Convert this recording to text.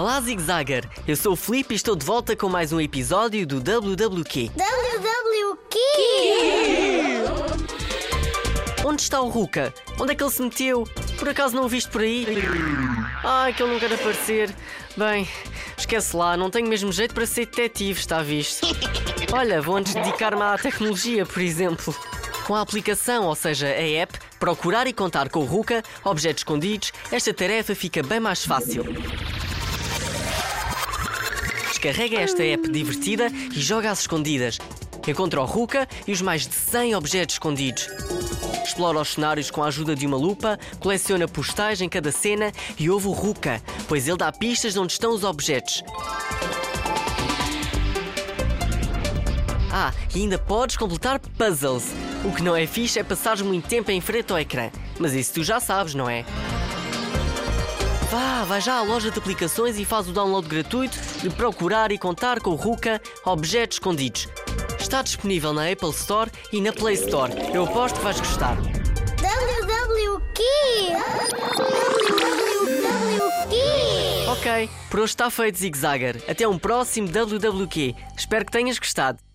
Olá, Zig Zagger! Eu sou o Felipe e estou de volta com mais um episódio do WWQ. WWQ! Onde está o Ruka? Onde é que ele se meteu? Por acaso não o viste por aí? Ai, que ele não quer aparecer. Bem, esquece lá, não tenho mesmo jeito para ser detetive, está visto? Olha, vou antes dedicar-me à tecnologia, por exemplo. Com a aplicação, ou seja, a app, procurar e contar com o Ruka, objetos escondidos, esta tarefa fica bem mais fácil. Descarrega esta app divertida e joga às escondidas. Encontra o Ruka e os mais de 100 objetos escondidos. Explora os cenários com a ajuda de uma lupa, coleciona postais em cada cena e ouve o Ruka, pois ele dá pistas de onde estão os objetos. Ah, e ainda podes completar puzzles. O que não é fixe é passares muito tempo em frente ao ecrã. Mas isso tu já sabes, não é? Vá, vai já à loja de aplicações e faz o download gratuito de procurar e contar com o Ruka Objetos Escondidos. Está disponível na Apple Store e na Play Store. Eu aposto que vais gostar. WWQ! Ok, por hoje está feito, Zig Zagger. Até um próximo WWQ. Espero que tenhas gostado.